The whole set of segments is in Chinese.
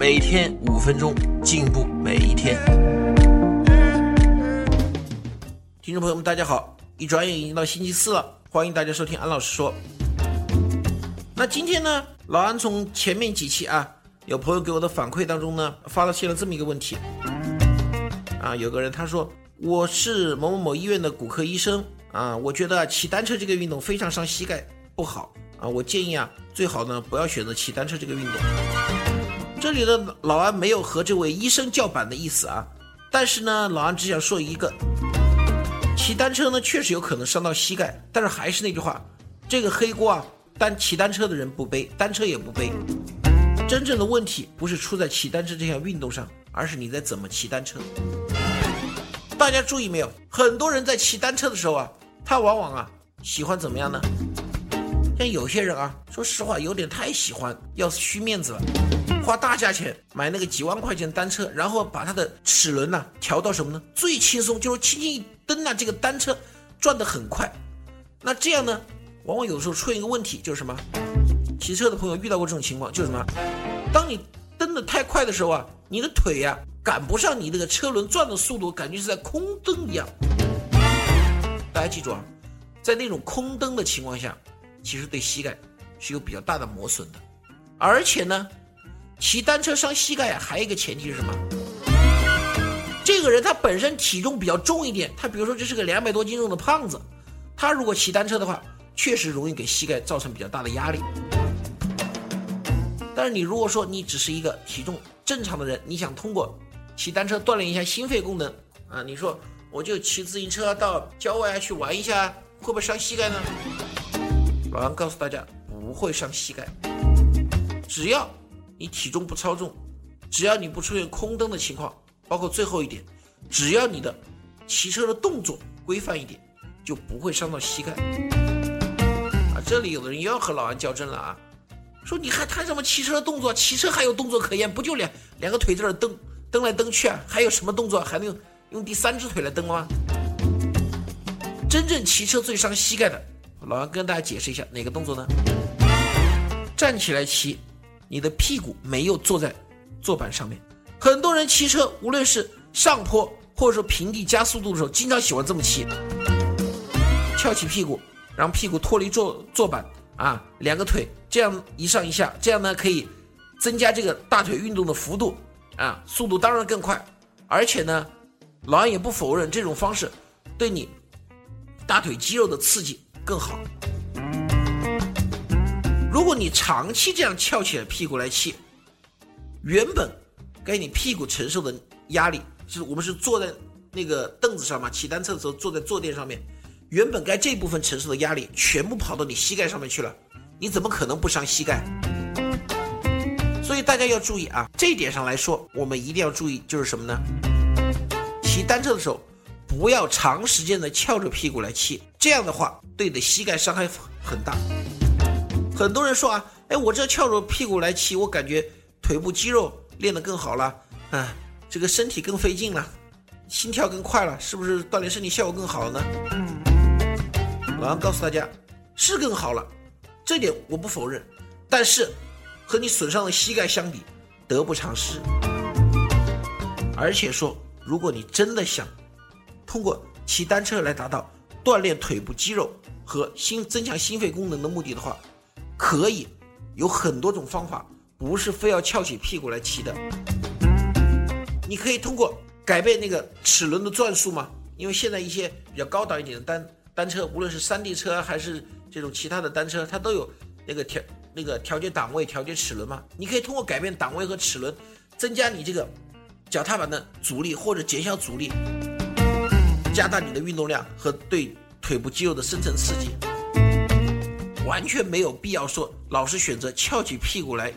每天五分钟，进步每一天。听众朋友们，大家好！一转眼已经到星期四了，欢迎大家收听安老师说。那今天呢，老安从前面几期啊，有朋友给我的反馈当中呢，发现了这么一个问题。啊，有个人他说我是某某某医院的骨科医生啊，我觉得骑单车这个运动非常伤膝盖，不好啊，我建议啊，最好呢不要选择骑单车这个运动。这里的老安没有和这位医生叫板的意思啊，但是呢，老安只想说一个，骑单车呢确实有可能伤到膝盖，但是还是那句话，这个黑锅啊。单骑单车的人不背，单车也不背。真正的问题不是出在骑单车这项运动上，而是你在怎么骑单车。大家注意没有？很多人在骑单车的时候啊，他往往啊喜欢怎么样呢？像有些人啊，说实话有点太喜欢，要虚面子了，花大价钱买那个几万块钱单车，然后把它的齿轮呐调到什么呢？最轻松，就是轻轻一蹬啊，这个单车转得很快。那这样呢？往往有的时候出现一个问题，就是什么？骑车的朋友遇到过这种情况，就是什么？当你蹬得太快的时候啊，你的腿呀赶不上你那个车轮转的速度，感觉是在空蹬一样。大家记住啊，在那种空蹬的情况下，其实对膝盖是有比较大的磨损的。而且呢，骑单车伤膝盖还有一个前提是什么？这个人他本身体重比较重一点，他比如说这是个两百多斤重的胖子，他如果骑单车的话。确实容易给膝盖造成比较大的压力，但是你如果说你只是一个体重正常的人，你想通过骑单车锻炼一下心肺功能啊，你说我就骑自行车到郊外去玩一下，会不会伤膝盖呢？老杨告诉大家，不会伤膝盖，只要你体重不超重，只要你不出现空蹬的情况，包括最后一点，只要你的骑车的动作规范一点，就不会伤到膝盖。啊这里有的人又要和老安较真了啊，说你还谈什么骑车的动作？骑车还有动作可言？不就两两个腿在那蹬蹬来蹬去啊？还有什么动作？还能用用第三只腿来蹬吗？真正骑车最伤膝盖的，老安跟大家解释一下哪个动作呢？站起来骑，你的屁股没有坐在坐板上面。很多人骑车，无论是上坡或者说平地加速度的时候，经常喜欢这么骑，翘起屁股。让屁股脱离坐坐板啊，两个腿这样一上一下，这样呢可以增加这个大腿运动的幅度啊，速度当然更快，而且呢，老安也不否认这种方式对你大腿肌肉的刺激更好。如果你长期这样翘起来屁股来骑，原本该你屁股承受的压力，就是我们是坐在那个凳子上嘛，骑单车的时候坐在坐垫上面。原本该这部分承受的压力全部跑到你膝盖上面去了，你怎么可能不伤膝盖？所以大家要注意啊，这一点上来说，我们一定要注意，就是什么呢？骑单车的时候，不要长时间的翘着屁股来骑，这样的话对你的膝盖伤害很大。很多人说啊，哎，我这翘着屁股来骑，我感觉腿部肌肉练得更好了，啊，这个身体更费劲了，心跳更快了，是不是锻炼身体效果更好了呢？老杨告诉大家，是更好了，这点我不否认，但是和你损伤的膝盖相比，得不偿失。而且说，如果你真的想通过骑单车来达到锻炼腿部肌肉和心增强心肺功能的目的的话，可以有很多种方法，不是非要翘起屁股来骑的。你可以通过改变那个齿轮的转速嘛，因为现在一些比较高档一点的单。单车无论是山地车还是这种其他的单车，它都有那个调那个调节档位、调节齿轮嘛。你可以通过改变档位和齿轮，增加你这个脚踏板的阻力或者减小阻力，加大你的运动量和对腿部肌肉的深层刺激。完全没有必要说老是选择翘起屁股来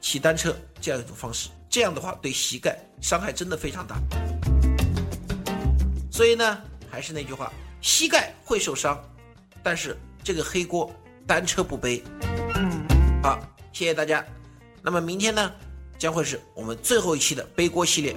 骑单车这样一种方式。这样的话对膝盖伤害真的非常大。所以呢，还是那句话，膝盖会受伤，但是这个黑锅单车不背。好，谢谢大家。那么明天呢，将会是我们最后一期的背锅系列。